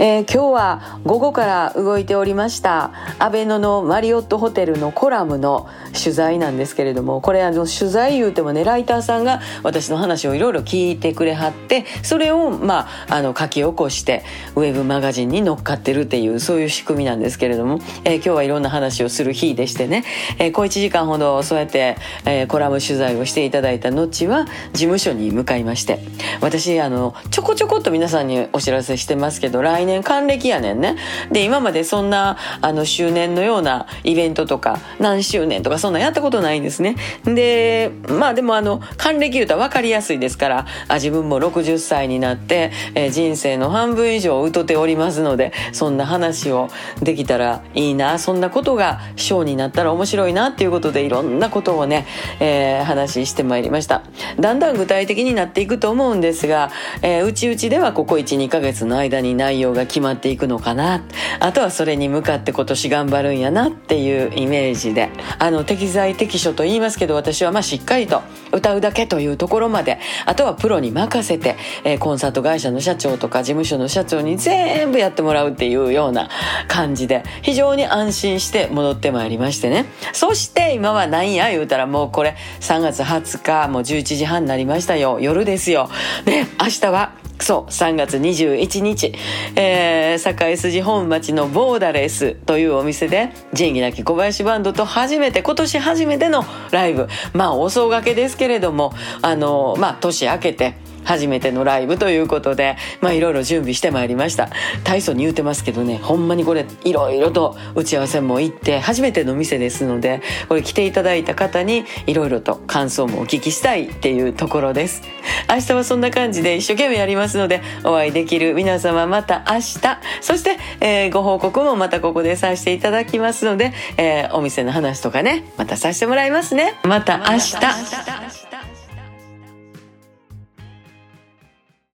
えー、今日は午後から動いておりましたアベノのマリオットホテルのコラムの取材なんですけれどもこれあの取材言うてもねライターさんが私の話をいろいろ聞いてくれはってそれをまああの書き起こしてウェブマガジンに乗っかってるっていうそういう仕組みなんですけれども、えー、今日はいろんな話をする日でしてね、えー、小1時間ほどそうやって、えー、コラム取材をしていただいた後は事務所に向かいまして私あのちょこちょこっと皆さんにお知らせしてますけど来年還暦やねんね。で、今までそんな、あの、周年のようなイベントとか、何周年とかそんなやったことないんですね。で、まあでもあの、還暦言うたら分かりやすいですから、あ自分も60歳になって、えー、人生の半分以上疎っておりますので、そんな話をできたらいいな、そんなことがショーになったら面白いなっていうことで、いろんなことをね、えー、話してまいりました。だんだん具体的になっていくと思うんですが、えー、うちうちではここ1、2ヶ月の間に内容が決まっていくのかな。あとはそれに向かって今年頑張るんやなっていうイメージで。あの適材適所と言いますけど私はまあしっかりと歌うだけというところまで。あとはプロに任せて、えー、コンサート会社の社長とか事務所の社長に全部やってもらうっていうような感じで非常に安心して戻ってまいりましてね。そして今は何や言うたらもうこれ3月20日もう11時半になりましたよ。夜ですよ。で明日はそう、3月21日、えー、堺筋本町のボーダレスというお店で、仁義なき小林バンドと初めて、今年初めてのライブ。まあ、お総がけですけれども、あの、まあ、年明けて、初めてのライブということで、まあいろいろ準備してまいりました。大層に言うてますけどね、ほんまにこれいろいろと打ち合わせも行って、初めての店ですので、これ来ていただいた方にいろいろと感想もお聞きしたいっていうところです。明日はそんな感じで一生懸命やりますので、お会いできる皆様また明日、そして、えー、ご報告もまたここでさせていただきますので、えー、お店の話とかね、またさせてもらいますね。また明日。